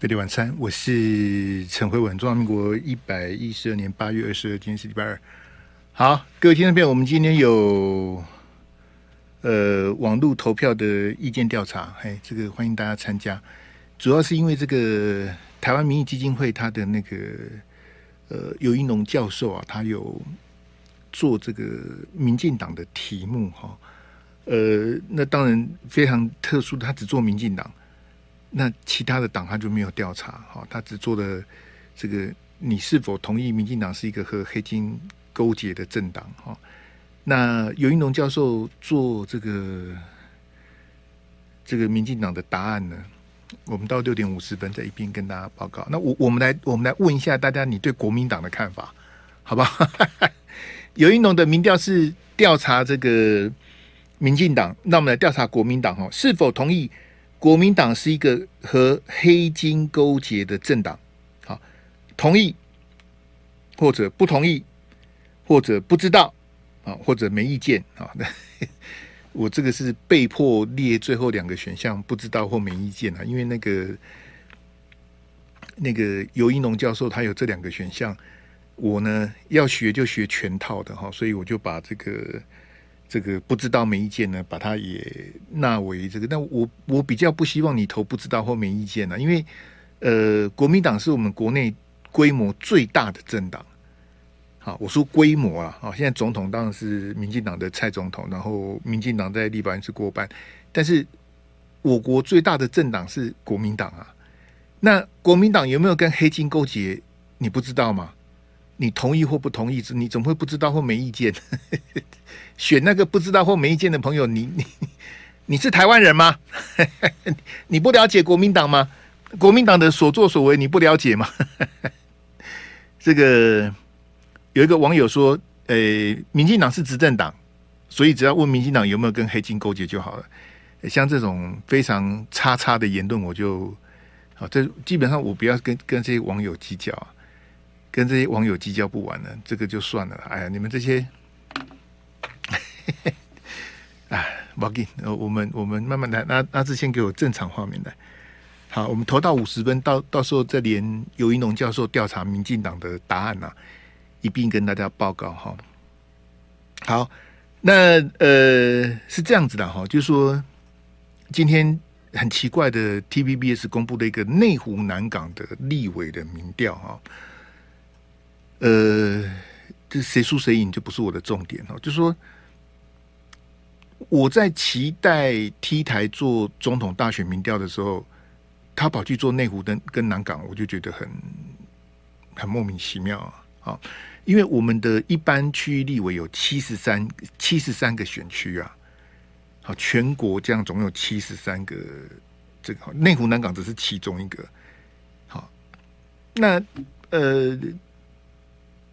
贝蒂晚餐，我是陈辉文，中华民国一百一十二年八月二十二，今天是礼拜二。好，各位听众朋友，我们今天有呃网络投票的意见调查，哎，这个欢迎大家参加。主要是因为这个台湾民意基金会他的那个呃尤一农教授啊，他有做这个民进党的题目哈，呃，那当然非常特殊，他只做民进党。那其他的党他就没有调查，哈，他只做了这个，你是否同意民进党是一个和黑金勾结的政党？哈，那游盈隆教授做这个这个民进党的答案呢？我们到六点五十分再一并跟大家报告。那我我们来我们来问一下大家，你对国民党的看法，好不好？游盈隆的民调是调查这个民进党，那我们来调查国民党，哈，是否同意？国民党是一个和黑金勾结的政党，好，同意或者不同意，或者不知道啊，或者没意见啊。那 我这个是被迫列最后两个选项，不知道或没意见啊，因为那个那个尤一农教授他有这两个选项，我呢要学就学全套的哈，所以我就把这个。这个不知道没意见呢，把它也纳为这个。那我我比较不希望你投不知道或没意见呢，因为呃，国民党是我们国内规模最大的政党。好，我说规模啊，好，现在总统当然是民进党的蔡总统，然后民进党在立法院是过半，但是我国最大的政党是国民党啊。那国民党有没有跟黑金勾结？你不知道吗？你同意或不同意？你怎么会不知道或没意见？选那个不知道或没意见的朋友，你你你是台湾人吗？你不了解国民党吗？国民党的所作所为你不了解吗？这个有一个网友说：“诶、欸，民进党是执政党，所以只要问民进党有没有跟黑金勾结就好了。”像这种非常叉叉的言论，我就好，这基本上我不要跟跟这些网友计较啊。跟这些网友计较不完了，这个就算了。哎呀，你们这些，哎，不要紧，我们我们慢慢来。那那志先给我正常画面来。好，我们投到五十分，到到时候再连游盈隆教授调查民进党的答案呐、一并跟大家报告哈。好，那呃是这样子的哈，就是说今天很奇怪的 TVBS 公布的一个内湖南港的立委的民调哈。呃，这谁输谁赢就不是我的重点哦。就说，我在期待 T 台做总统大选民调的时候，他跑去做内湖跟跟南港，我就觉得很很莫名其妙啊！好，因为我们的一般区域立委有七十三七十三个选区啊，好，全国这样总有七十三个，这个内湖南港只是其中一个。好，那呃。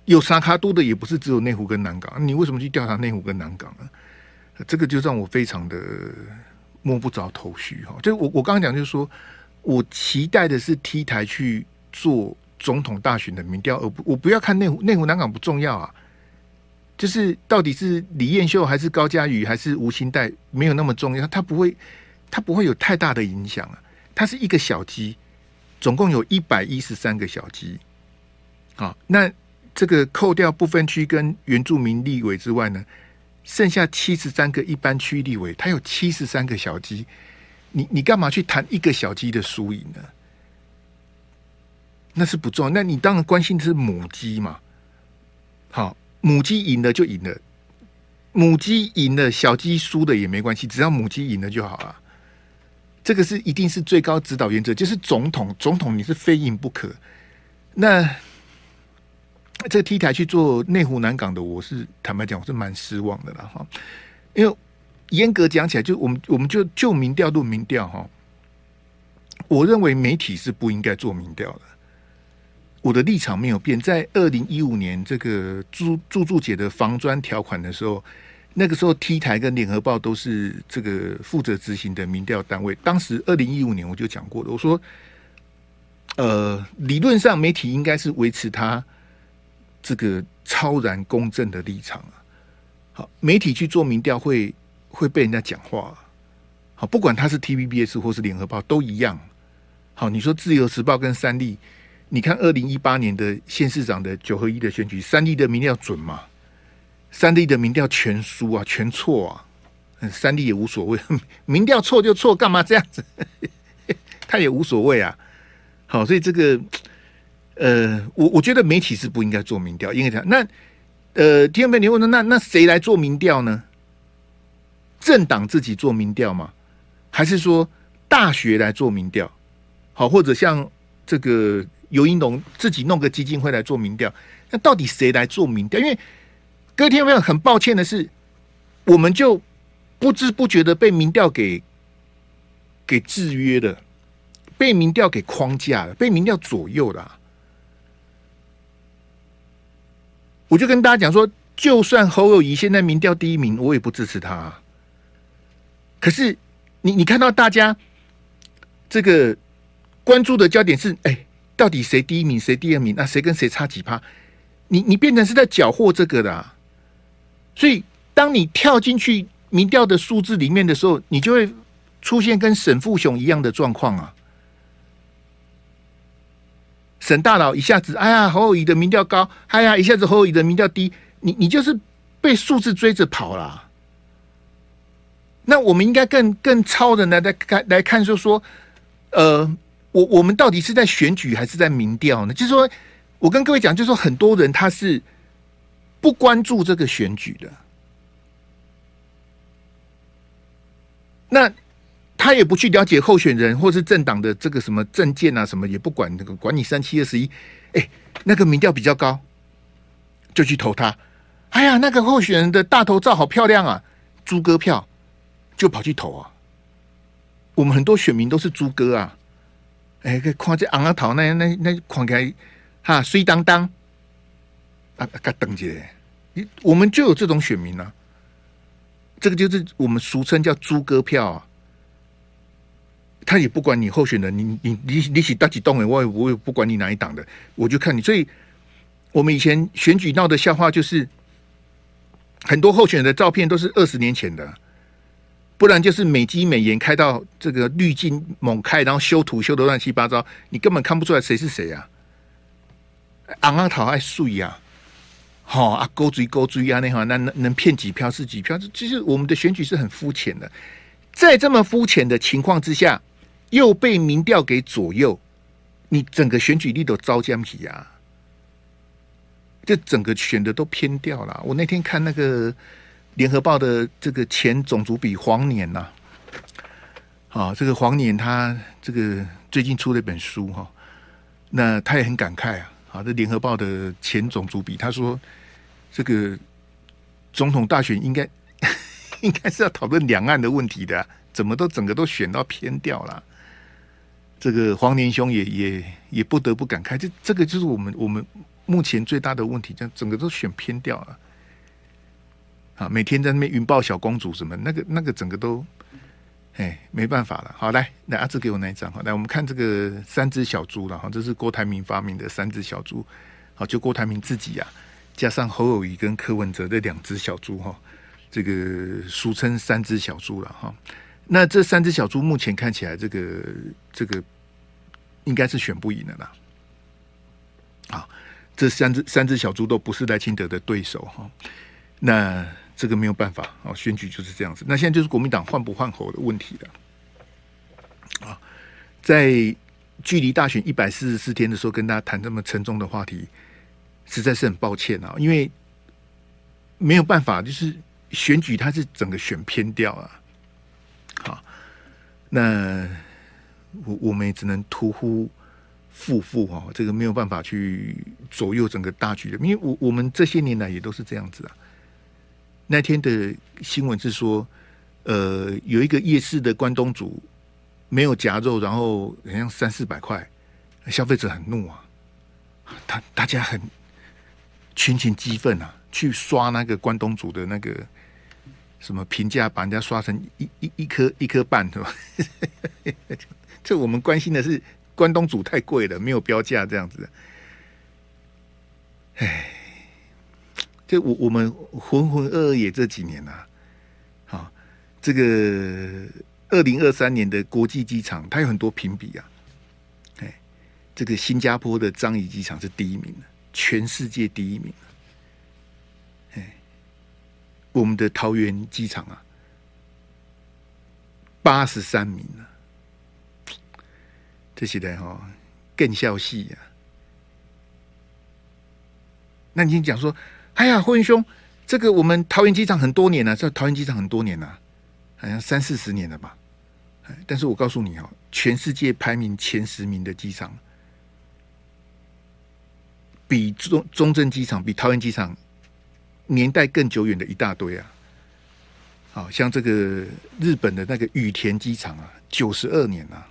有沙卡多的也不是只有内湖跟南港，你为什么去调查内湖跟南港呢？这个就让我非常的摸不着头绪哈。就我我刚刚讲，就是说我期待的是 T 台去做总统大选的民调，而不我不要看内湖内湖南港不重要啊。就是到底是李彦秀还是高嘉瑜还是吴欣岱没有那么重要，它不会它不会有太大的影响啊。它是一个小鸡，总共有一百一十三个小鸡。好，那。这个扣掉不分区跟原住民立委之外呢，剩下七十三个一般区立委，他有七十三个小鸡，你你干嘛去谈一个小鸡的输赢呢？那是不重要，那你当然关心的是母鸡嘛。好，母鸡赢了就赢了，母鸡赢了，小鸡输了也没关系，只要母鸡赢了就好了。这个是一定是最高指导原则，就是总统，总统你是非赢不可。那。这个 T 台去做内湖南港的，我是坦白讲，我是蛮失望的了哈。因为严格讲起来，就我们我们就就民调论民调哈，我认为媒体是不应该做民调的。我的立场没有变，在二零一五年这个朱朱柱姐的防专条款的时候，那个时候 T 台跟联合报都是这个负责执行的民调单位。当时二零一五年我就讲过了，我说，呃，理论上媒体应该是维持它。这个超然公正的立场啊，好，媒体去做民调会会被人家讲话，好，不管他是 TVBS 或是联合报都一样，好，你说自由时报跟三立，你看二零一八年的县市长的九合一的选举，三立的民调准吗？三立的民调全输啊，全错啊！三立也无所谓，民调错就错，干嘛这样子？他也无所谓啊。好，所以这个，呃，我我觉得媒体是不应该做民调，因为讲那，呃，听众朋友你问那那谁来做民调呢？政党自己做民调吗？还是说大学来做民调？好，或者像这个尤英龙自己弄个基金会来做民调？那到底谁来做民调？因为各位听众朋友，很抱歉的是，我们就不知不觉的被民调给给制约了，被民调给框架了，被民调左右了。我就跟大家讲说，就算侯友谊现在民调第一名，我也不支持他啊。可是你你看到大家这个关注的焦点是，哎，到底谁第一名，谁第二名？那谁跟谁差几趴？你你变成是在搅和这个的啊。所以，当你跳进去民调的数字里面的时候，你就会出现跟沈富雄一样的状况啊。沈大佬一下子，哎呀，侯友谊的民调高，哎呀，一下子侯友谊的民调低，你你就是被数字追着跑了。那我们应该更更超人来来看来看，就说，呃，我我们到底是在选举还是在民调呢？就是说，我跟各位讲，就是说，很多人他是。不关注这个选举的，那他也不去了解候选人或是政党的这个什么政见啊，什么也不管，那个管你三七二十一，哎，那个民调比较高，就去投他。哎呀，那个候选人的大头照好漂亮啊，猪哥票就跑去投啊。我们很多选民都是猪哥啊，哎，看这昂啊头那那那看起来哈水当当。啊，该等级你我们就有这种选民啊，这个就是我们俗称叫“猪哥票”啊。他也不管你候选人，你你你你起大几栋诶，我也我也不管你哪一党的，我就看你。所以，我们以前选举闹的笑话就是，很多候选人的照片都是二十年前的，不然就是美肌美颜开到这个滤镜猛开，然后修图修的乱七八糟，你根本看不出来谁是谁啊。昂昂讨爱素呀。好、啊，勾追勾追啊，那好，那能能骗几票是几票？其实我们的选举是很肤浅的，在这么肤浅的情况之下，又被民调给左右，你整个选举力都遭僵皮啊，就整个选的都偏掉了。我那天看那个联合报的这个前总主笔黄年呐、啊，这个黄年他这个最近出了一本书哈，那他也很感慨啊。好，这联合报的前总主笔他说。这个总统大选应该 应该是要讨论两岸的问题的，怎么都整个都选到偏掉了？这个黄连兄也也也不得不感慨，这这个就是我们我们目前最大的问题，这样整个都选偏掉了。啊，每天在那边云豹小公主什么，那个那个整个都，哎，没办法了。好，来，来阿志给我那一张，好，来我们看这个三只小猪了哈，这是郭台铭发明的三只小猪，好，就郭台铭自己呀、加上侯友谊跟柯文哲的两只小猪哈，这个俗称三只小猪了哈。那这三只小猪目前看起来，这个这个应该是选不赢的啦。啊，这三只三只小猪都不是赖清德的对手哈。那这个没有办法啊，选举就是这样子。那现在就是国民党换不换侯的问题了。啊，在距离大选一百四十四天的时候，跟大家谈这么沉重的话题。实在是很抱歉啊，因为没有办法，就是选举它是整个选偏掉啊。好，那我我们也只能屠夫负负哈，这个没有办法去左右整个大局的，因为我我们这些年来也都是这样子啊。那天的新闻是说，呃，有一个夜市的关东煮没有夹肉，然后好像三四百块，消费者很怒啊，他大家很。群情激愤啊！去刷那个关东煮的那个什么评价，把人家刷成一一一颗一颗半，是吧？这我们关心的是关东煮太贵了，没有标价这样子。哎，就我我们浑浑噩噩也这几年呐、啊，好，这个二零二三年的国际机场，它有很多评比啊。这个新加坡的樟宜机场是第一名，全世界第一名。哎，我们的桃园机场啊，八十三名了，这些人哈更笑戏呀。那你讲说，哎呀，霍元兄，这个我们桃园机场很多年了，这桃园机场很多年了，好像三四十年了吧？但是我告诉你哦，全世界排名前十名的机场，比中中正机场、比桃园机场年代更久远的一大堆啊！好像这个日本的那个羽田机场啊，九十二年啊，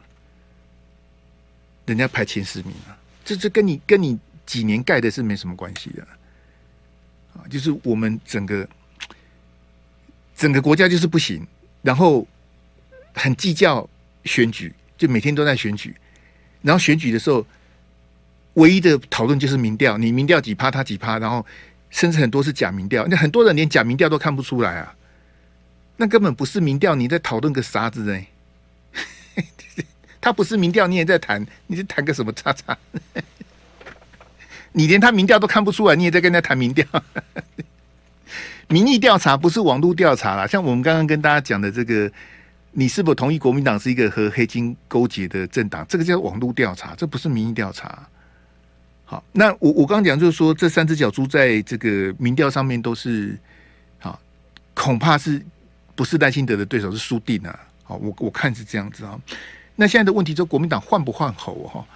人家排前十名啊，这这跟你跟你。几年盖的是没什么关系的，啊，就是我们整个整个国家就是不行，然后很计较选举，就每天都在选举，然后选举的时候，唯一的讨论就是民调，你民调几趴，他几趴，然后甚至很多是假民调，那很多人连假民调都看不出来啊，那根本不是民调，你在讨论个啥子呢？他不是民调，你也在谈，你在谈个什么叉叉？你连他民调都看不出来，你也在跟他谈民调？民意调查不是网络调查啦，像我们刚刚跟大家讲的这个，你是否同意国民党是一个和黑金勾结的政党？这个叫网络调查，这不是民意调查。好，那我我刚讲就是说，这三只小猪在这个民调上面都是好，恐怕是不是赖清德的对手是输定了。好，我我看是这样子啊。那现在的问题，就国民党换不换侯哈？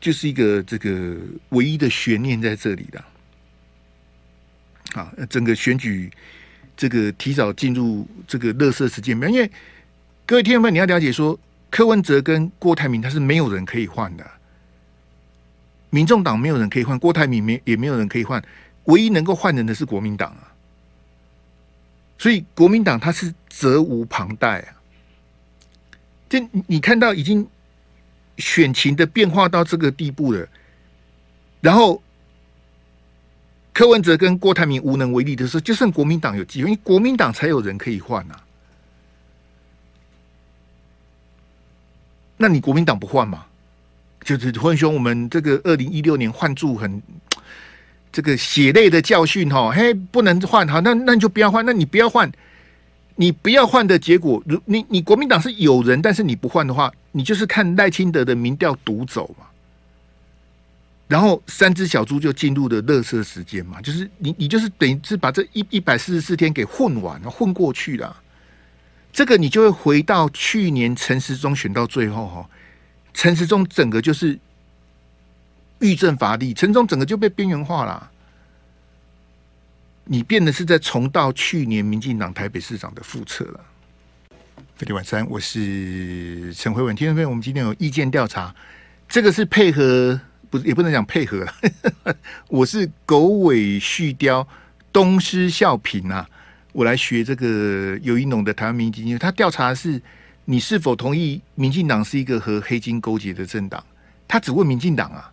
就是一个这个唯一的悬念在这里的，啊，整个选举这个提早进入这个垃圾时间表，因为各位听众们，你要了解说，柯文哲跟郭台铭他是没有人可以换的，民众党没有人可以换，郭台铭没也没有人可以换，唯一能够换人的是国民党啊，所以国民党他是责无旁贷啊，这你看到已经。选情的变化到这个地步了，然后柯文哲跟郭台铭无能为力的时候，就剩国民党有机会，因为国民党才有人可以换啊。那你国民党不换吗？就是混兄，我们这个二零一六年换柱很这个血泪的教训哈，嘿，不能换哈，那那你就不要换，那你不要换。你不要换的结果，如你你国民党是有人，但是你不换的话，你就是看赖清德的民调独走嘛。然后三只小猪就进入了乐色时间嘛，就是你你就是等于是把这一一百四十四天给混完了，混过去了。这个你就会回到去年陈时中选到最后哈，陈时中整个就是欲振乏力，陈时中整个就被边缘化了。你变的是在重蹈去年民进党台北市长的覆辙了。各位晚上，我是陈辉文。听众朋友，我们今天有意见调查，这个是配合，不是也不能讲配合了。我是狗尾续貂，东施效颦啊！我来学这个游一农的台湾民意基金，他调查的是你是否同意民进党是一个和黑金勾结的政党？他只问民进党啊，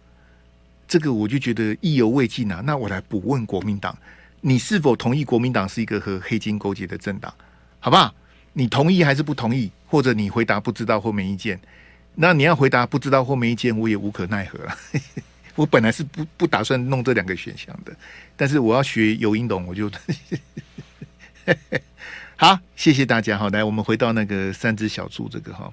这个我就觉得意犹未尽啊。那我来补问国民党。你是否同意国民党是一个和黑金勾结的政党？好不好？你同意还是不同意？或者你回答不知道或没意见？那你要回答不知道或没意见，我也无可奈何了。我本来是不不打算弄这两个选项的，但是我要学游盈隆，我就 好。谢谢大家。好，来，我们回到那个三只小猪这个哈。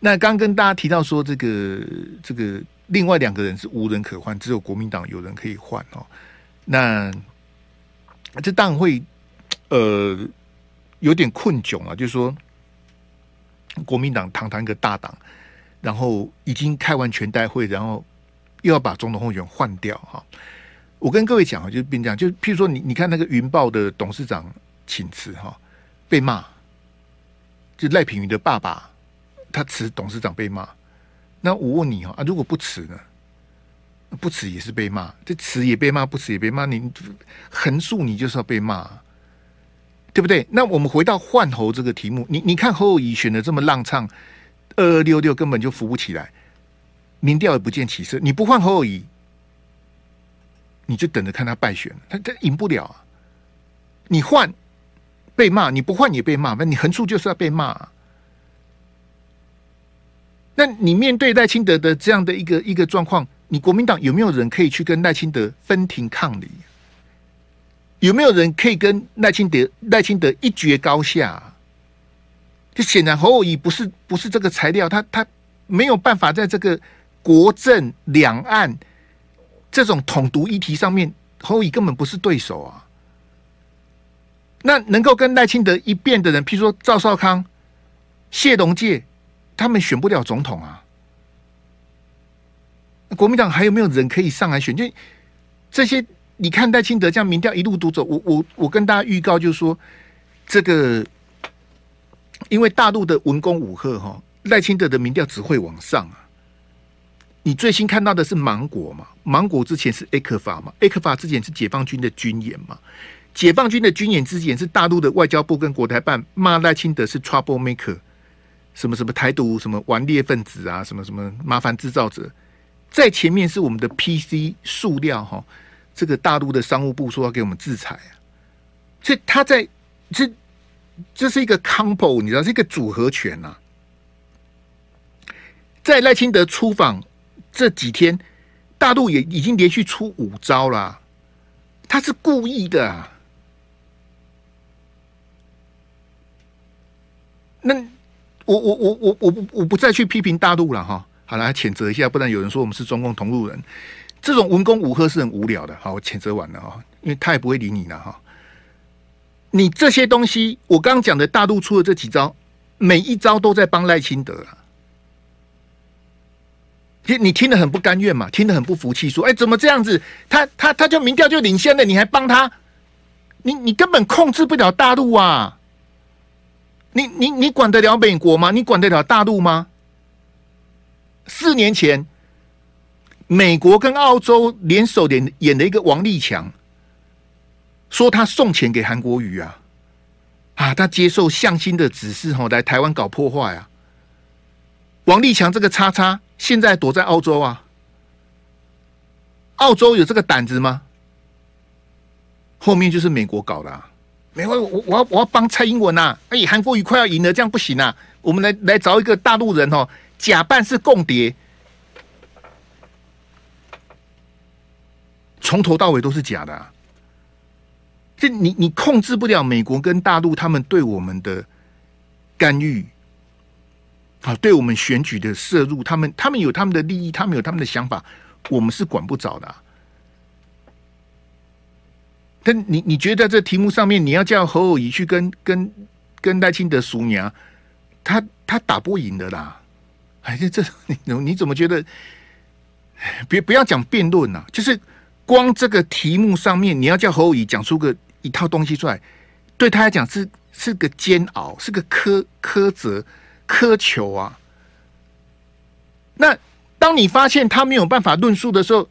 那刚跟大家提到说，这个这个另外两个人是无人可换，只有国民党有人可以换哦。那这当然会，呃，有点困窘啊。就是说，国民党堂堂一个大党，然后已经开完全代会，然后又要把总统候选人换掉哈。我跟各位讲啊，就是变这样，就譬如说你，你看那个云豹的董事长请辞哈，被骂，就赖品妤的爸爸他辞董事长被骂。那我问你啊啊，如果不辞呢？不辞也是被骂，这辞也被骂，不辞也被骂。你横竖你就是要被骂，对不对？那我们回到换侯这个题目，你你看侯友宜选的这么浪唱，二二六六根本就扶不起来，民调也不见起色。你不换侯友宜，你就等着看他败选，他他赢不了啊。你换被骂，你不换也被骂，那你横竖就是要被骂。那你面对赖清德的这样的一个一个状况。你国民党有没有人可以去跟赖清德分庭抗礼？有没有人可以跟赖清德赖清德一决高下？就显然侯友宜不是不是这个材料，他他没有办法在这个国政两岸这种统独议题上面，侯友宜根本不是对手啊。那能够跟赖清德一辩的人，譬如说赵少康、谢龙介，他们选不了总统啊。国民党还有没有人可以上来选？就这些，你看赖清德这样民调一路独走，我我我跟大家预告，就是说这个。因为大陆的文攻武吓哈，赖清德的民调只会往上啊。你最新看到的是芒果嘛？芒果之前是 A 克法嘛？A 克法之前是解放军的军演嘛？解放军的军演之前是大陆的外交部跟国台办骂赖清德是 trouble maker，什么什么台独什么顽劣分子啊，什么什么麻烦制造者。在前面是我们的 PC 塑料哈，这个大陆的商务部说要给我们制裁啊，所以他在这。这是一个 combo，你知道，是一个组合拳呐、啊。在赖清德出访这几天，大陆也已经连续出五招了，他是故意的、啊。那我我我我我不我不再去批评大陆了哈，好了谴责一下，不然有人说我们是中共同路人。这种文攻武吓是很无聊的，好，我谴责完了哈，因为他也不会理你了哈。你这些东西，我刚刚讲的大陆出的这几招，每一招都在帮赖清德啊！你你听得很不甘愿嘛，听得很不服气，说：“哎，怎么这样子？他他他就民调就领先了，你还帮他？你你根本控制不了大陆啊！你你你管得了美国吗？你管得了大陆吗？四年前，美国跟澳洲联手演演了一个王立强。”说他送钱给韩国瑜啊，啊，他接受向心的指示吼，来台湾搞破坏啊。王立强这个叉叉现在躲在澳洲啊，澳洲有这个胆子吗？后面就是美国搞的，啊，美国我我要我要帮蔡英文呐，哎，韩国瑜快要赢了，这样不行啊，我们来来找一个大陆人哦，假扮是共谍，从头到尾都是假的啊。这你你控制不了美国跟大陆他们对我们的干预啊，对我们选举的摄入，他们他们有他们的利益，他们有他们的想法，我们是管不着的啊。但你你觉得这题目上面，你要叫侯友宜去跟跟跟赖清德熟娘，他他打不赢的啦。哎，这这你你怎么觉得？别不要讲辩论呐，就是光这个题目上面，你要叫侯友宜讲出个。一套东西出来，对他来讲是是个煎熬，是个苛苛责苛求啊。那当你发现他没有办法论述的时候，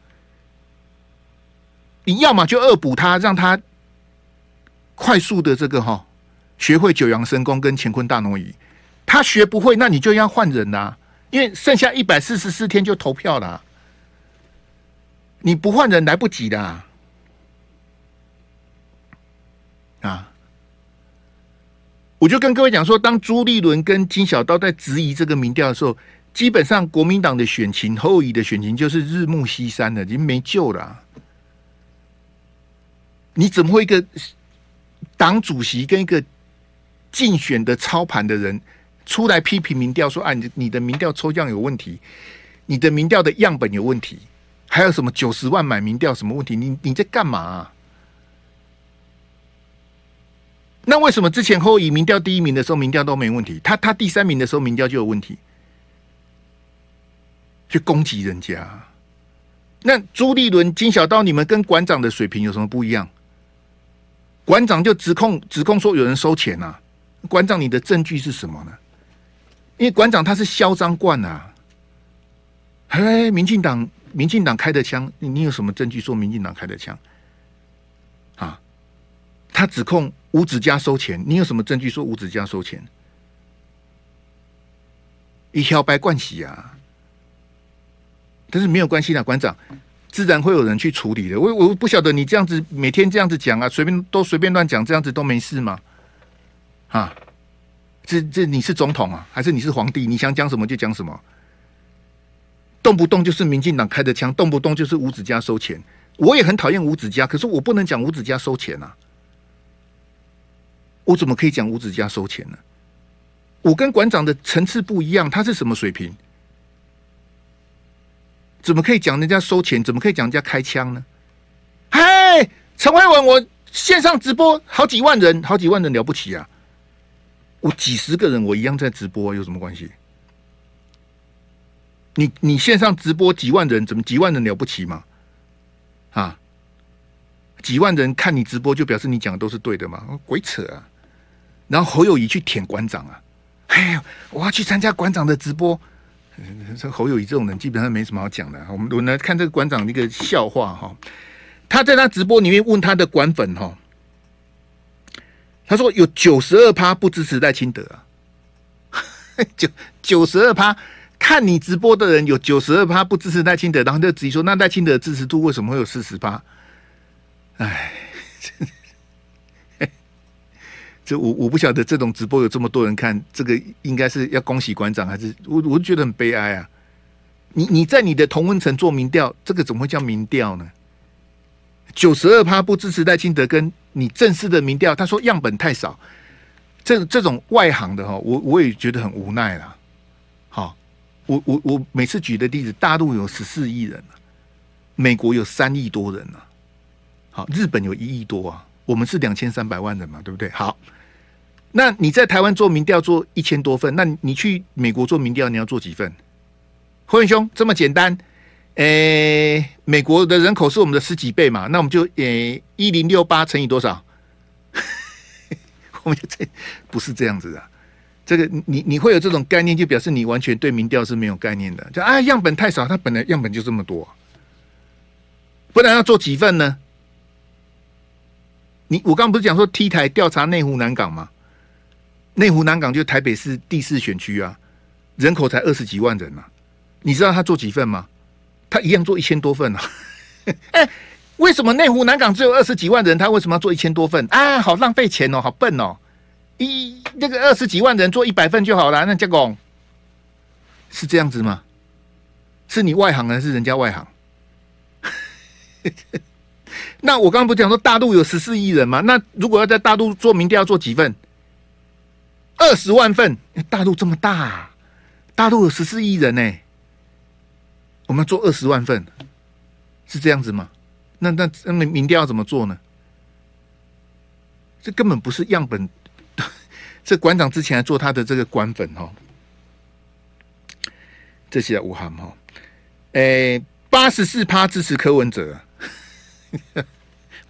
你要么就恶补他，让他快速的这个哈学会九阳神功跟乾坤大挪移。他学不会，那你就要换人呐，因为剩下一百四十四天就投票了，你不换人来不及的。啊！我就跟各位讲说，当朱立伦跟金小刀在质疑这个民调的时候，基本上国民党的选情、后移的选情就是日暮西山了，已经没救了。你怎么会一个党主席跟一个竞选的操盘的人出来批评民调，说啊，你你的民调抽样有问题，你的民调的样本有问题，还有什么九十万买民调什么问题？你你在干嘛？那为什么之前侯友宜民调第一名的时候，民调都没问题？他他第三名的时候，民调就有问题，去攻击人家。那朱立伦、金小刀，你们跟馆长的水平有什么不一样？馆长就指控指控说有人收钱啊，馆长你的证据是什么呢？因为馆长他是嚣张惯啊，哎，民进党民进党开的枪，你你有什么证据说民进党开的枪？啊，他指控。吴子嘉收钱，你有什么证据说吴子嘉收钱？一条白冠喜啊！但是没有关系的，馆长自然会有人去处理的。我我不晓得你这样子每天这样子讲啊，随便都随便乱讲，这样子都没事吗？啊，这这你是总统啊，还是你是皇帝？你想讲什么就讲什么？动不动就是民进党开的枪，动不动就是吴子家收钱。我也很讨厌吴子家，可是我不能讲吴子家收钱啊！我怎么可以讲吴子家收钱呢？我跟馆长的层次不一样，他是什么水平？怎么可以讲人家收钱？怎么可以讲人家开枪呢？嗨，陈慧文，我线上直播好几万人，好几万人了不起啊！我几十个人，我一样在直播，有什么关系？你你线上直播几万人，怎么几万人了不起吗？啊，几万人看你直播，就表示你讲的都是对的吗？鬼扯啊！然后侯友谊去舔馆长啊！哎呀，我要去参加馆长的直播。这侯友谊这种人基本上没什么好讲的。我们我们来看这个馆长一个笑话哈。他在他直播里面问他的馆粉哈，他说有九十二趴不支持赖清德啊，九九十二趴。看你直播的人有九十二趴不支持赖清德，然后就直接说：“那赖清德的支持度为什么会有四十趴？”哎，这我我不晓得这种直播有这么多人看，这个应该是要恭喜馆长还是我？我觉得很悲哀啊！你你在你的同温层做民调，这个怎么会叫民调呢？九十二趴不支持赖清德，跟你正式的民调，他说样本太少，这这种外行的哈，我我也觉得很无奈啦。好。我我我每次举的例子，大陆有十四亿人，美国有三亿多人啊，好，日本有一亿多啊，我们是两千三百万人嘛，对不对？好，那你在台湾做民调做一千多份，那你去美国做民调你要做几份？辉文兄这么简单，诶、美国的人口是我们的十几倍嘛，那我们就诶一零六八乘以多少？我们就这不是这样子的。这个你你会有这种概念，就表示你完全对民调是没有概念的。就啊，样本太少，它本来样本就这么多，不然要做几份呢？你我刚不是讲说 T 台调查内湖南港吗？内湖南港就台北市第四选区啊，人口才二十几万人啊，你知道他做几份吗？他一样做一千多份啊。哎，为什么内湖南港只有二十几万人，他为什么要做一千多份啊？好浪费钱哦，好笨哦。一那个二十几万人做一百份就好了，那结果是这样子吗？是你外行还是人家外行？那我刚刚不讲说大陆有十四亿人吗？那如果要在大陆做民调，要做几份？二十万份。大陆这么大，大陆有十四亿人呢，我们做二十万份，是这样子吗？那那那民调要怎么做呢？这根本不是样本。这馆长之前还做他的这个官粉哈，这些武汉哈，诶，八十四趴支持柯文哲，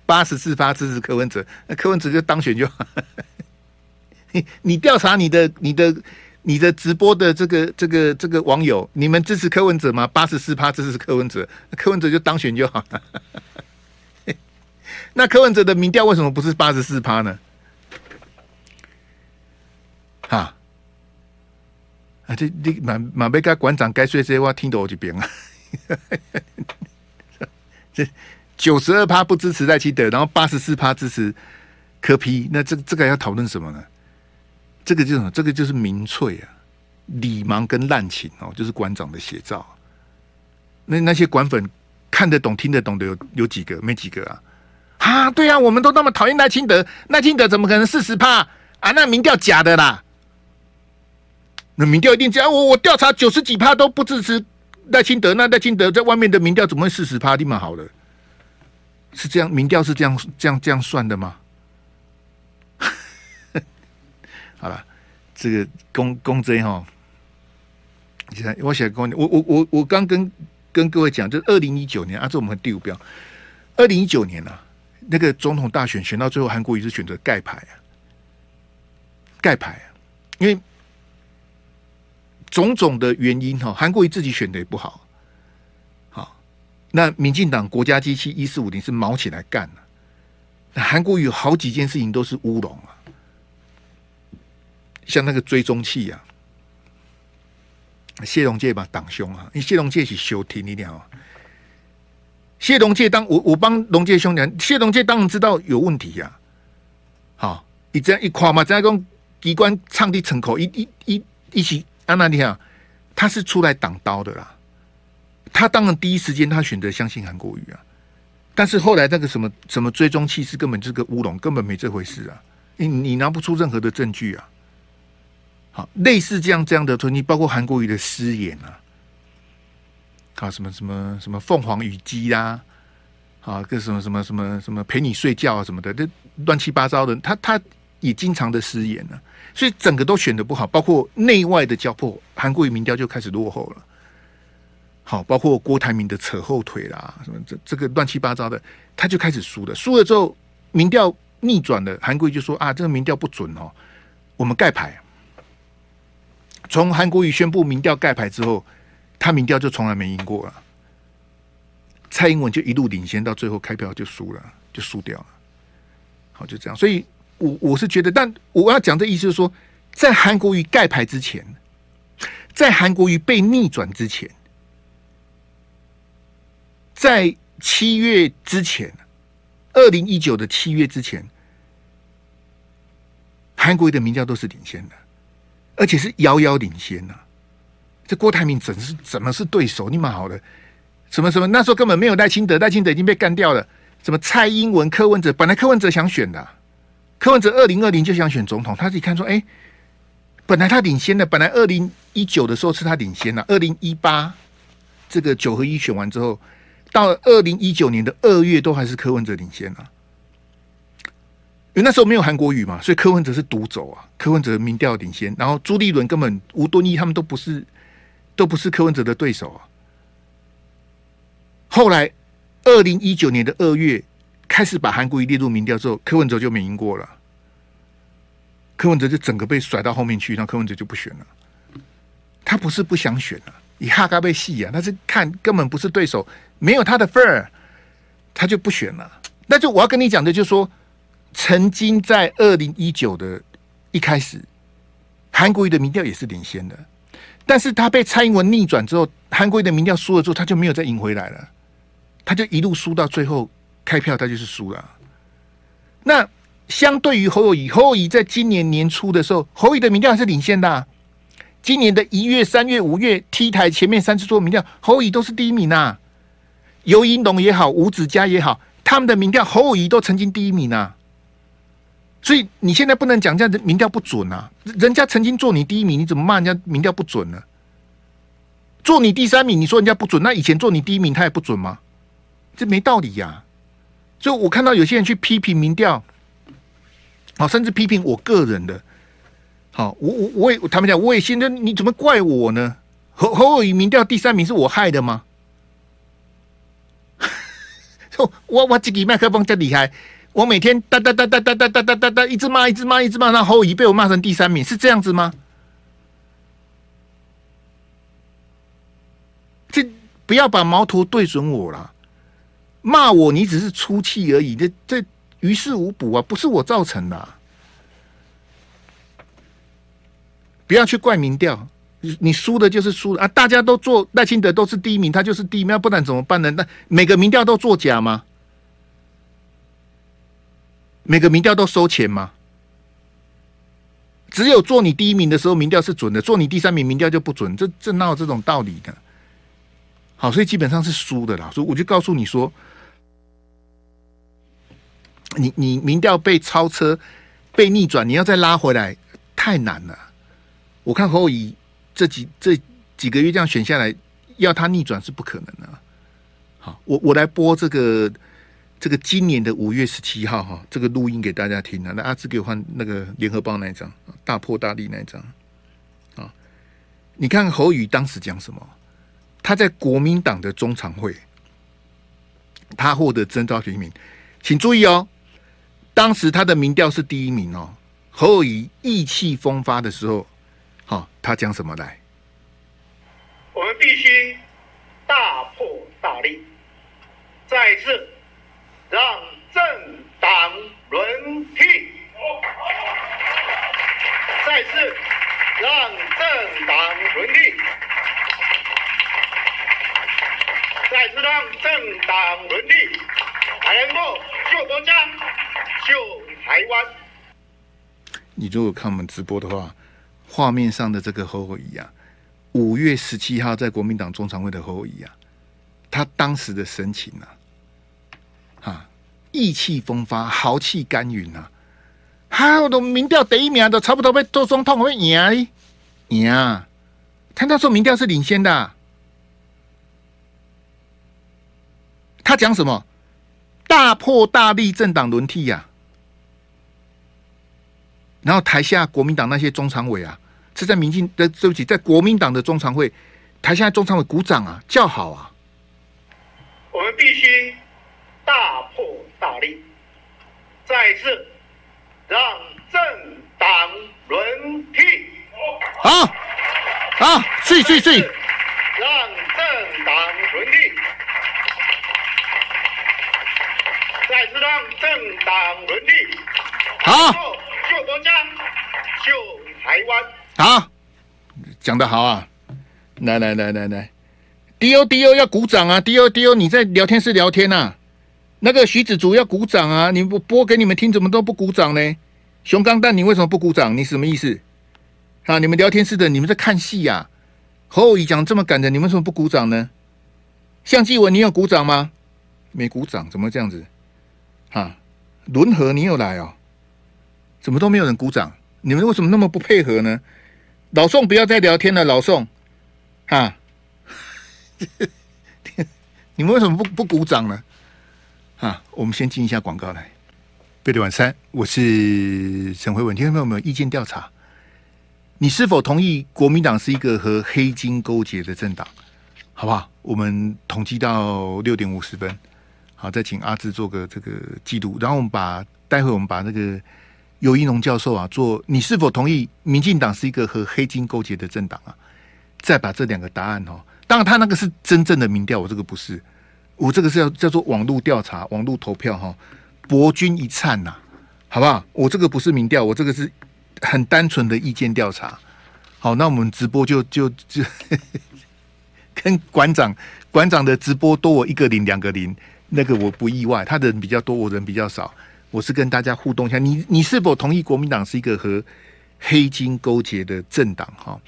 八十四趴支持柯文哲，那柯文哲就当选就好。你你调查你的你的你的直播的这个这个这个网友，你们支持柯文哲吗？八十四趴支持柯文哲，柯文哲就当选就好了。那柯文哲的民调为什么不是八十四趴呢？哈啊！这你马马贝加馆长该说这些话听到我这边啊！这九十二趴不支持赖清德，然后八十四趴支持柯批那这这个要讨论什么呢？这个就是什么？这个就是民粹啊！礼盲跟滥情哦，就是馆长的写照。那那些馆粉看得懂、听得懂的有有几个？没几个啊！啊，对啊，我们都那么讨厌赖清德，赖清德怎么可能四十趴啊？那民调假的啦！那民调一定这样，我我调查九十几趴都不支持赖清德，那赖清德在外面的民调怎么会四十趴立马好了？是这样，民调是这样这样这样算的吗？好了，这个公公贼哈，现在我写公，我我我我刚跟跟各位讲，就是二零一九年啊，这我们第五标，二零一九年啊，那个总统大选选到最后，韩国瑜是选择盖牌啊，盖牌啊，因为。种种的原因哈，韩国瑜自己选的也不好，好，那民进党国家机器一四五零是卯起来干了，那韩国瑜有好几件事情都是乌龙啊，像那个追踪器啊，谢龙介吧挡凶啊，因为谢龙介是休庭一点啊，谢龙介当我我帮龙介兄讲，谢龙介当然知道有问题呀，好，你这样一夸嘛，这样讲机关唱的成口一一一一起。安娜，你好，他是出来挡刀的啦。他当然第一时间他选择相信韩国瑜啊，但是后来那个什么什么追踪器是根本就是个乌龙，根本没这回事啊！你你拿不出任何的证据啊！好，类似这样这样的推，你包括韩国瑜的失言啊，啊什么什么什么凤凰与鸡啦，啊个什么什么什么什么陪你睡觉啊什么的，这乱七八糟的，他他也经常的失言呢、啊，所以整个都选的不好，包括内外的交迫，韩国瑜民调就开始落后了。好，包括郭台铭的扯后腿啦，什么这这个乱七八糟的，他就开始输了。输了之后，民调逆转了，韩国瑜就说啊，这个民调不准哦，我们盖牌。从韩国瑜宣布民调盖牌之后，他民调就从来没赢过了。蔡英文就一路领先，到最后开票就输了，就输掉了。好，就这样。所以我我是觉得，但我要讲的意思是说，在韩国瑜盖牌之前，在韩国瑜被逆转之前。在七月之前，二零一九的七月之前，韩国瑜的民调都是领先的，而且是遥遥领先呐、啊。这郭台铭怎是怎么是对手？你蛮好的，什么什么那时候根本没有赖清德，赖清德已经被干掉了。什么蔡英文、柯文哲，本来柯文哲想选的、柯文哲二零二零就想选总统，他自己看说，哎，本来他领先的，本来二零一九的时候是他领先的、啊，二零一八这个九合一选完之后。到二零一九年的二月，都还是柯文哲领先啊，因为那时候没有韩国语嘛，所以柯文哲是独走啊。柯文哲民调领先，然后朱立伦根本吴敦义他们都不是，都不是柯文哲的对手啊。后来二零一九年的二月开始把韩国瑜列入民调之后，柯文哲就没赢过了，柯文哲就整个被甩到后面去，那柯文哲就不选了。他不是不想选了。以哈嘎被戏啊，他是看根本不是对手，没有他的份儿，他就不选了。那就我要跟你讲的，就是说，曾经在二零一九的一开始，韩国瑜的民调也是领先的，但是他被蔡英文逆转之后，韩国瑜的民调输了之后，他就没有再赢回来了，他就一路输到最后开票，他就是输了。那相对于侯友宜，侯友宜在今年年初的时候，侯友宜的民调还是领先的。今年的一月、三月、五月，T 台前面三次做民调，侯友宜都是第一名啊。游盈龙也好，吴子嘉也好，他们的民调侯友宜都曾经第一名啊。所以你现在不能讲这样的民调不准啊。人家曾经做你第一名，你怎么骂人家民调不准呢？做你第三名，你说人家不准，那以前做你第一名他也不准吗？这没道理呀、啊。所以我看到有些人去批评民调，好，甚至批评我个人的。好，我我我也他们讲，我也现在你怎么怪我呢？侯侯友宜民调第三名是我害的吗？我我自己麦克风真厉害，我每天哒哒哒哒哒哒哒哒哒哒一直骂一直骂一直骂，那侯友宜被我骂成第三名，是这样子吗？这不要把矛头对准我了，骂我你只是出气而已，这这于事无补啊，不是我造成的。不要去怪民调，你你输的就是输啊！大家都做赖清德都是第一名，他就是第一名，不然怎么办呢？那每个民调都作假吗？每个民调都收钱吗？只有做你第一名的时候，民调是准的；做你第三名，民调就不准。这这哪有这种道理的？好，所以基本上是输的啦。所以我就告诉你说，你你民调被超车、被逆转，你要再拉回来，太难了。我看侯友宜这几这几个月这样选下来，要他逆转是不可能的。好，我我来播这个这个今年的五月十七号哈，这个录音给大家听啊。那阿志给我换那个联合报那一张，大破大立那一张啊。你看侯宇当时讲什么？他在国民党的中常会，他获得征召提名，请注意哦，当时他的民调是第一名哦。侯宇意气风发的时候。好、他讲什么来？我们必须大破大立，再次让政党轮替，再次让政党轮替，再次让政党轮替，才能够救国家、救台湾。你如果看我们直播的话。画面上的这个侯友宜啊，五月十七号在国民党中常会的侯友宜啊，他当时的神情，啊，意气风发，豪气干云呐、啊！哈，我都民调第一名都差不多被做总统会赢赢啊！他那时候民调是领先的、他讲什么？大破大立，政党轮替呀、啊！然后台下国民党那些中常委啊，是在民进的对不起，在国民党的中常会，台下中常委鼓掌啊，叫好啊！我们必须大破大力，再次让政党轮替。好，好，睡睡睡，让政党轮替。再次让政党轮替，好，救国家，救台湾。好，讲得好啊！来来来来来，D O D O 要鼓掌啊！D O D O，你在聊天室聊天呐、啊？那个徐子竹要鼓掌啊！你不播给你们听，怎么都不鼓掌呢？熊钢蛋，你为什么不鼓掌？你什么意思？啊！你们聊天室的，你们在看戏呀、啊？侯友宜讲这么感人，你们为什么不鼓掌呢？向继文，你有鼓掌吗？没鼓掌，怎么这样子？啊，轮和你有来哦？怎么都没有人鼓掌？你们为什么那么不配合呢？老宋不要再聊天了，老宋，啊，你们为什么不不鼓掌呢？啊，我们先进一下广告来。贝蒂晚餐，我是陈慧文，听众朋友们意见调查，你是否同意国民党是一个和黑金勾结的政党？好不好？我们统计到六点五十分。好，再请阿志做个这个记录，然后我们把待会我们把那个尤一农教授啊做，你是否同意民进党是一个和黑金勾结的政党啊？再把这两个答案哦，当然他那个是真正的民调，我这个不是，我这个是要叫做网络调查、网络投票哈、博君一颤呐，好不好？我这个不是民调，我这个是很单纯的意见调查。好，那我们直播就就就跟馆长馆长的直播多我一个零两个零。那个我不意外，他的人比较多，我人比较少。我是跟大家互动一下，你你是否同意国民党是一个和黑金勾结的政党？哈，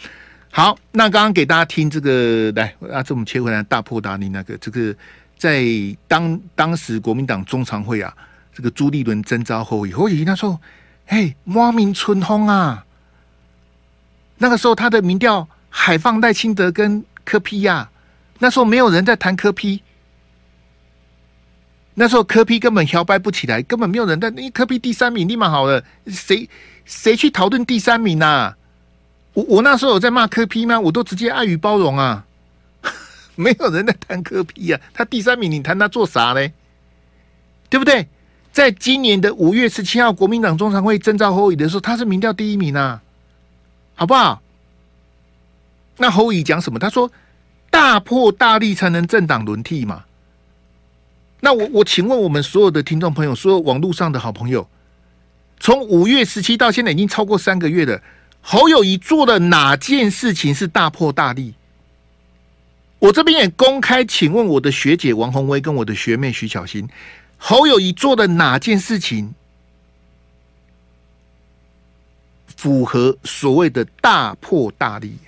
好，那刚刚给大家听这个，来啊，这我们切回来大破大立那个，这个在当当时国民党中常会啊，这个朱立伦征召侯友宜，侯友宜他说：“嘿，莫名春风啊！”那个时候他的民调海放赖清德跟柯 P 呀，那时候没有人在谈柯 P。那时候柯 P 根本摇摆不起来，根本没有人在。那柯 P 第三名立马好了，谁谁去讨论第三名呐、啊？我我那时候有在骂柯 P 吗？我都直接爱与包容啊，没有人在谈柯 P 啊。他第三名，你谈他做啥嘞？对不对？在今年的五月十七号，国民党中常会征召侯乙的时候，他是民调第一名啊，好不好？那侯乙讲什么？他说大破大立才能政党轮替嘛。那我我请问我们所有的听众朋友，所有网络上的好朋友，从五月十七到现在已经超过三个月了，侯友谊做了哪件事情是大破大立？我这边也公开请问我的学姐王鸿薇跟我的学妹徐巧芯，侯友宜做的哪件事情符合所谓的大破大立？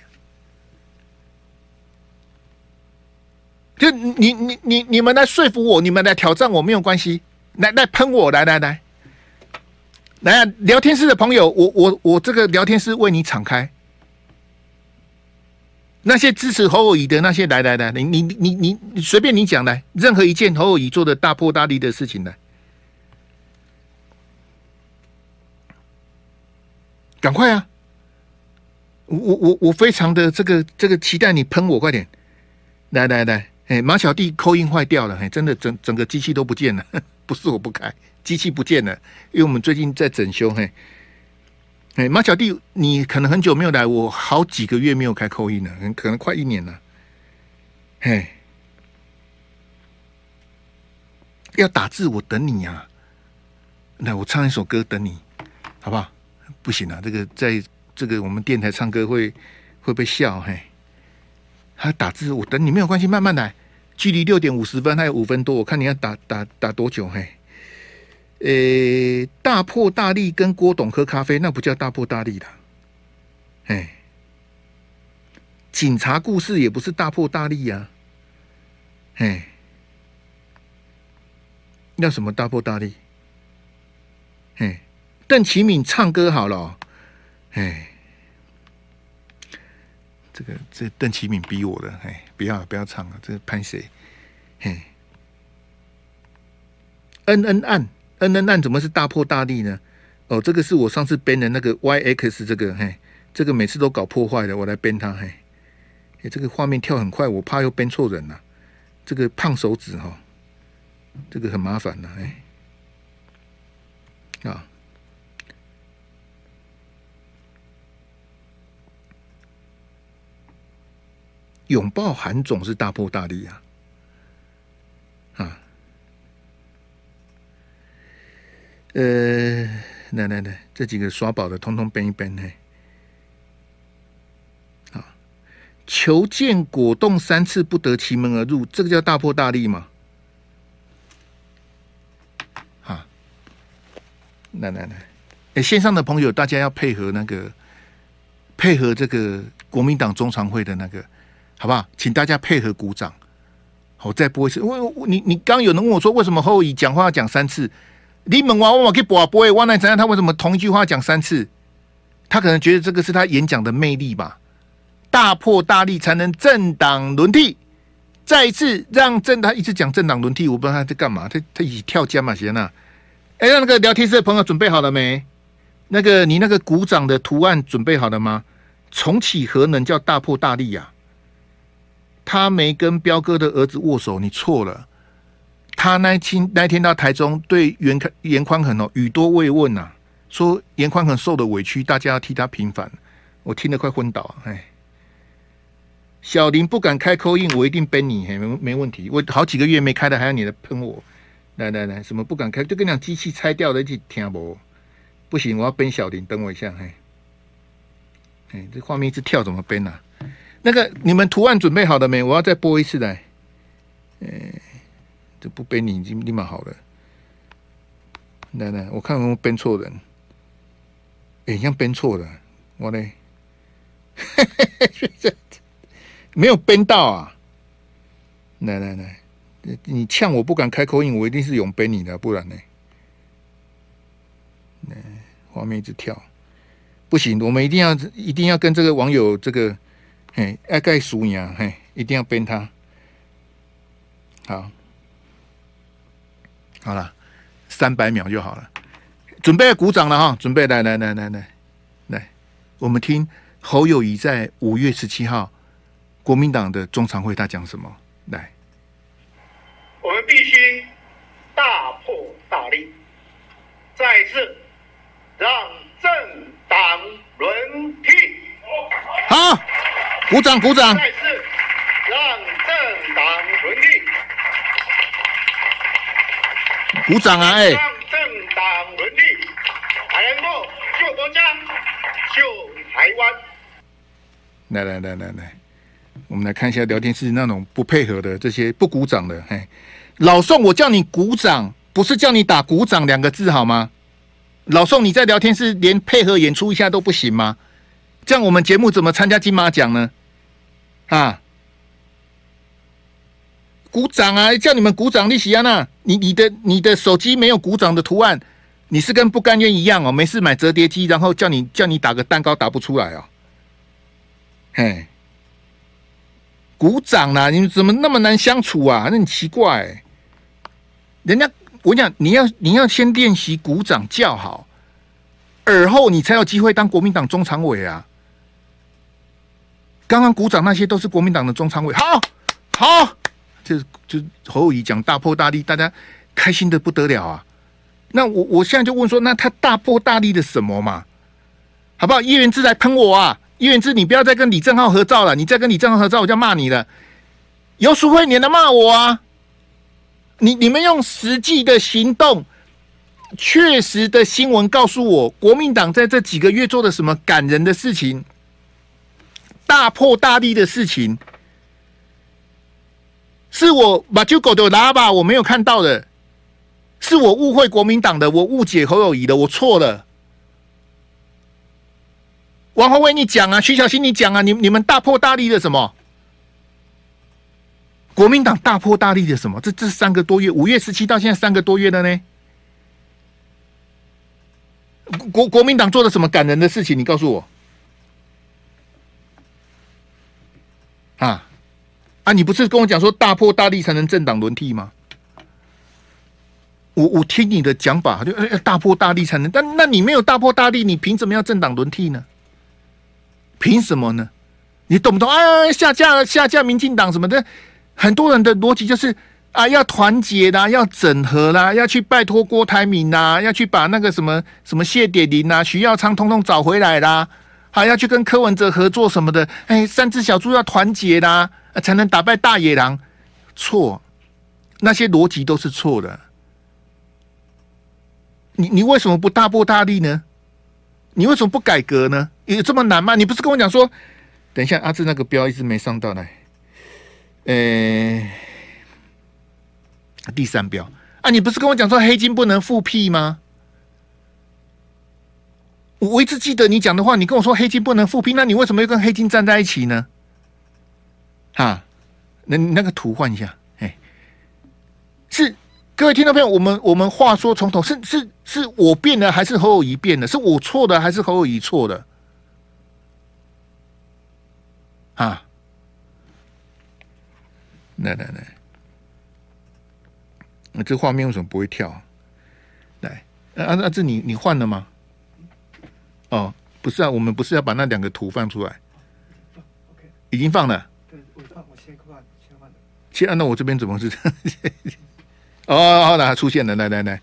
就你你你你们来说服我，你们来挑战我没有关系，来来喷我，来来来，来！聊天室的朋友，我我我这个聊天室为你敞开。那些支持侯友宜的那些，来来来，你你你你随便你讲来，任何一件侯友宜做的大破大立的事情来，赶快啊！我我我我非常的这个这个期待你喷我，快点，来来来。哎，马小弟扣音坏掉了，嘿，真的整整个机器都不见了，不是我不开，机器不见了，因为我们最近在整修，嘿，哎，哎马小弟，你可能很久没有来，我好几个月没有开扣印了，可能快一年了，嘿，要打字我等你呀，来，我唱一首歌等你，好不好？不行啊，这个在这个我们电台唱歌会会被笑，嘿。他打字，我等你没有关系，慢慢来。距离六点五十分还有五分多，我看你要打打打多久？嘿，诶，大破大立跟郭董喝咖啡，那不叫大破大立的。哎，警察故事也不是大破大立呀。哎。要什么大破大立？哎，邓启敏唱歌好了，哦，哎，这个这邓启敏逼我的，哎，不要不要唱了，这潘谁？嘿，恩恩案，恩恩案怎么是大破大立呢？哦，这个是我上次编的那个 YX 这个，嘿，这个每次都搞破坏的，我来编它，嘿，哎，这个画面跳很快，我怕又编错人了，这个胖手指哈，哦，这个很麻烦的，哎。啊！拥抱韩总是大破大立！啊，呃，来来来，这几个耍宝的，通通编一编呢。啊，求见果冻三次不得其门而入，这个叫大破大立吗？来来来，哎，线上的朋友，大家要配合那个，配合这个国民党中常会的那个，好不好？请大家配合鼓掌。我再播一次，我你你刚有人问我说，为什么侯友宜讲话要讲三次？你问我，我可以播啊播哎，我来讲讲他为什么同一句话讲三次？他可能觉得这个是他演讲的魅力吧。大破大立才能政党轮替，再一次让政他一直讲政党轮替，我不知道他在干嘛，他他一起跳江嘛，行啊。哎，那个聊天室的朋友准备好了没？那个你那个鼓掌的图案准备好了吗？重启核能叫大破大立呀、啊！他没跟彪哥的儿子握手，你错了。他那天那天到台中对严宽严宽恒哦语多慰问呐、啊，说严宽恒受的委屈，大家要替他平反。我听得快昏倒。哎，小林不敢开口音，我一定背你，嘿，没没问题。我好几个月没开的，还要你来喷我。来来来，什么不敢开？就跟你讲，机器拆掉了，一起听不？不行，我要编小林，等我一下，嘿，哎，这画面一直跳，怎么编呢、那个你们图案准备好了没？我要再播一次来。哎，这不编你已经立马好了。来来，我看有没有编错人。哎，像编错了，我嘞，没有编到啊。来来来。你呛我不敢开口音，我一定是永背你的，不然呢？那画面一直跳，不行，我们一定要一定要跟这个网友这个，嘿，爱盖输赢，嘿，一定要编他。好，好了，三百秒就好了，准备鼓掌了哈，准备来来来来来来，我们听侯友谊在五月十七号国民党的中常会他讲什么来。我们必须大破大立，再次让政党轮替。好，鼓掌鼓掌。再次让政党轮替。鼓掌啊！哎，让政党轮替，才能够救国家、救台湾。来来来来来，我们来看一下聊天室那种不配合的这些不鼓掌的，嘿。老宋，我叫你鼓掌，不是叫你打鼓掌两个字好吗？老宋，你在聊天室连配合演出一下都不行吗？这样我们节目怎么参加金马奖呢？啊，鼓掌啊！叫你们鼓掌，利息安娜，你你的你的手机没有鼓掌的图案，你是跟不甘愿一样哦。没事买折叠机，然后叫你叫你打个蛋糕打不出来哦。嘿，鼓掌啦！你们怎么那么难相处啊？那很奇怪。人家我讲，你要你要先练习鼓掌叫好，耳后你才有机会当国民党中常委啊！刚刚鼓掌那些都是国民党的中常委，好，好，就就侯友宜讲大破大立，大家开心的不得了啊！那我我现在就问说，那他大破大立的什么嘛？好不好？叶元志来喷我啊！叶元志，你不要再跟李正浩合照了，你再跟李正浩合照，我就要骂你了。游淑慧，你来骂我啊！你你们用实际的行动、确实的新闻告诉我，国民党在这几个月做了什么感人的事情、大破大立的事情？是我把就狗的喇叭我没有看到的，是我误会国民党的，我误解侯友谊的，我错了。王鸿薇，你讲啊，徐小新，你讲啊，你你们大破大立的什么？国民党大破大立的什么？这这三个多月，五月十七到现在三个多月了呢？国国民党做了什么感人的事情？你告诉我。啊啊！你不是跟我讲说大破大立才能政党轮替吗？我我听你的讲法，就大破大立才能，但那你没有大破大立，你凭什么要政党轮替呢？凭什么呢？你懂不懂？啊，下架下架民进党什么的，很多人的逻辑就是啊，要团结啦，要整合啦，要去拜托郭台铭啦，要去把那个什么什么谢点林啊、徐耀昌通通找回来啦。还要去跟柯文哲合作什么的？哎，三只小猪要团结啦，啊才能打败大野狼。错，那些逻辑都是错的。你你为什么不大破大立呢？你为什么不改革呢？有这么难吗？你不是跟我讲说，等一下阿志那个标一直没上到来。呃，第三标啊，你不是跟我讲说黑金不能复辟吗？我一直记得你讲的话，你跟我说黑金不能复辟，那你为什么又跟黑金站在一起呢？哈，那那个图换一下，哎，是各位听众朋友，我们我们话说从头，是是是我变了还是侯友谊变了？是我错的还是侯友谊错的？啊，来来来，那这画面为什么不会跳？来，啊啊，这你你换了吗？哦，不是啊，我们不是要把那两个图放出来？已经放了。对，我放，我先换，先换的。切，那我这边怎么是这样？哦，好了，出现了，来来来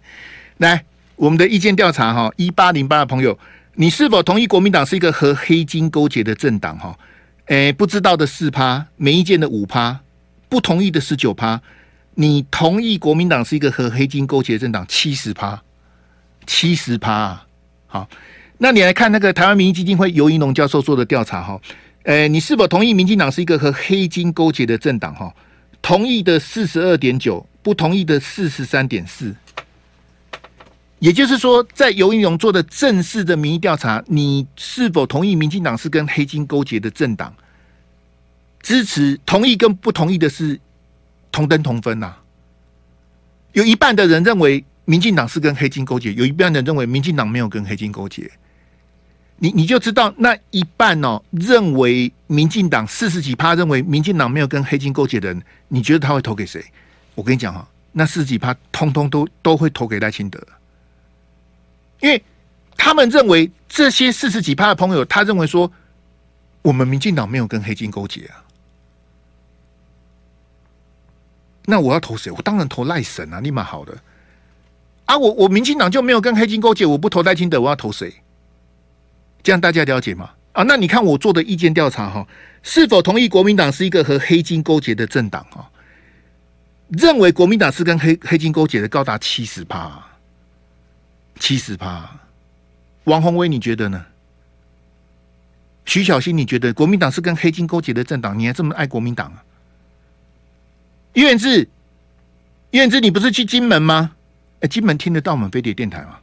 来，我们的意见调查哈，一八零八的朋友，你是否同意国民党是一个和黑金勾结的政党？哈，诶，不知道的四趴，没意见的五趴，不同意的十九趴，你同意国民党是一个和黑金勾结的政党？七十趴，七十趴，好。那你来看那个台湾民意基金会游盈隆教授做的调查哈，诶，你是否同意民进党是一个和黑金勾结的政党哈？同意的四十二点九，不同意的四十三点四。也就是说，在游盈隆做的正式的民意调查，你是否同意民进党是跟黑金勾结的政党？支持、同意跟不同意的是同登同分呐、有一半的人认为民进党是跟黑金勾结，有一半的人认为民进党没有跟黑金勾结。你你就知道那一半哦，认为民进党四十几趴认为民进党没有跟黑金勾结的人，你觉得他会投给谁？我跟你讲哈，那四十几趴通通都都会投给赖清德，因为他们认为这些四十几趴的朋友，他认为说我们民进党没有跟黑金勾结啊，那我要投谁？我当然投赖神啊，立马好的啊，我我民进党就没有跟黑金勾结，我不投赖清德，我要投谁？这样大家了解吗？啊，那你看我做的意见调查哈，是否同意国民党是一个和黑金勾结的政党哈？认为国民党是跟黑黑金勾结的高达七十趴，七十趴。王宏威你觉得呢？徐小新你觉得国民党是跟黑金勾结的政党？你还这么爱国民党啊？于远志，于远志，你不是去金门吗？哎，金门听得到我们飞碟电台吗？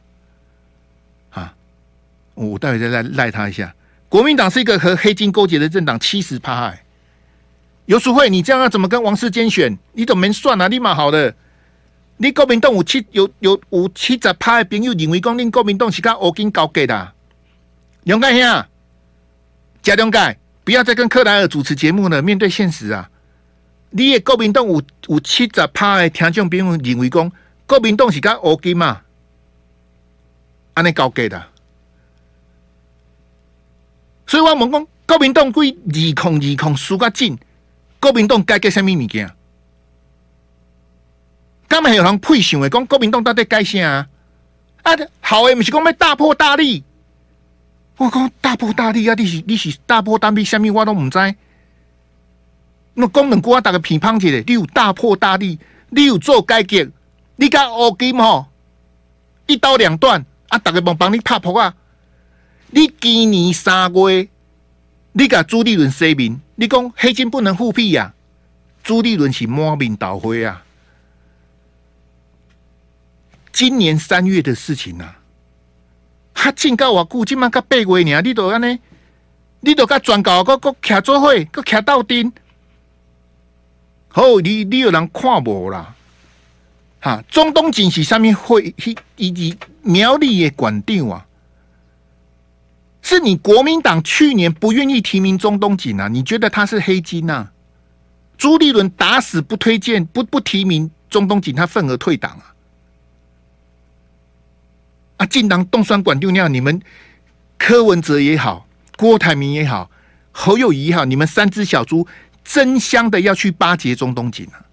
我待会再来赖他一下。国民党是一个和黑金勾结的政党，七十趴。哎，游淑慧，你这样要怎么跟王世坚选？你怎么没算啊？立马好的，你国民党有七有有有七十趴的朋友认为讲，你国民党是跟黑金勾结的。勇敢兄，加勇敢，不要再跟克莱尔主持节目了。面对现实啊，你也国民党有有七十趴的听众朋友认为讲，国民党是跟黑金嘛？安尼勾结的。所以我问讲，国民党归二控二控输个紧，国民党改革什么物件？刚才有人配想的讲，国民党到底改啥啊？啊，好诶，毋是讲要大破大立。我讲大破大立啊，你是你是大破大立，什么我都毋知。那功能国啊，大个乒乓起来，你有大破大立，你有做改革，你甲乌金吼一刀两断啊！大家帮帮你拍破啊！你今年三月，你甲朱立伦说明，你讲黑金不能复辟呀？朱立伦是满面倒灰啊！今年三月的事情啊，他警告我，估计嘛，甲八月呢，你都安尼，你都甲转告，搁搁徛做伙，搁徛斗阵，好，你你有人看无啦？哈，中东锦是上面会以以苗栗的馆长啊，是你国民党去年不愿意提名中东锦啊？你觉得他是黑金、啊？朱立伦打死不推荐不不提名中东锦，他愤而退党啊！啊，进党冻酸管丢尿，你们柯文哲也好，郭台铭也好，侯友宜也好，你们三只小猪争相的要去巴结中东锦啊！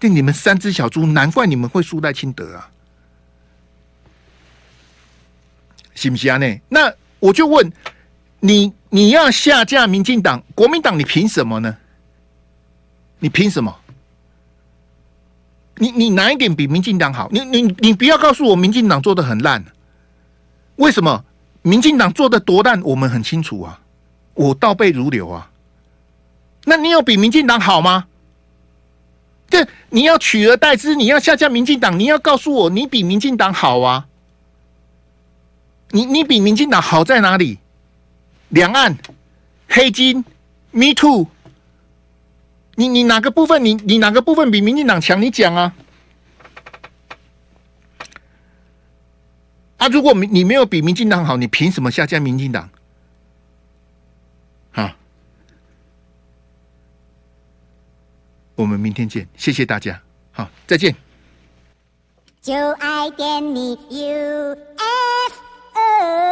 对，你们三只小猪，难怪你们会输在清德啊！行不行啊？那我就问你，你要下架民进党、国民党，你凭什么呢？你凭什么？你你哪一点比民进党好？你你你不要告诉我民进党做的很烂，为什么？民进党做的多烂，我们很清楚啊，我倒背如流啊。那你有比民进党好吗？这你要取而代之，你要下架民进党，你要告诉我你比民进党好啊？你你比民进党好在哪里？两岸黑金，Me Too，你你哪个部分你你哪个部分比民进党强？你讲啊！啊，如果你没有比民进党好，你凭什么下架民进党？好我们明天见，谢谢大家，好，再见。就爱点你 UFO Yeah.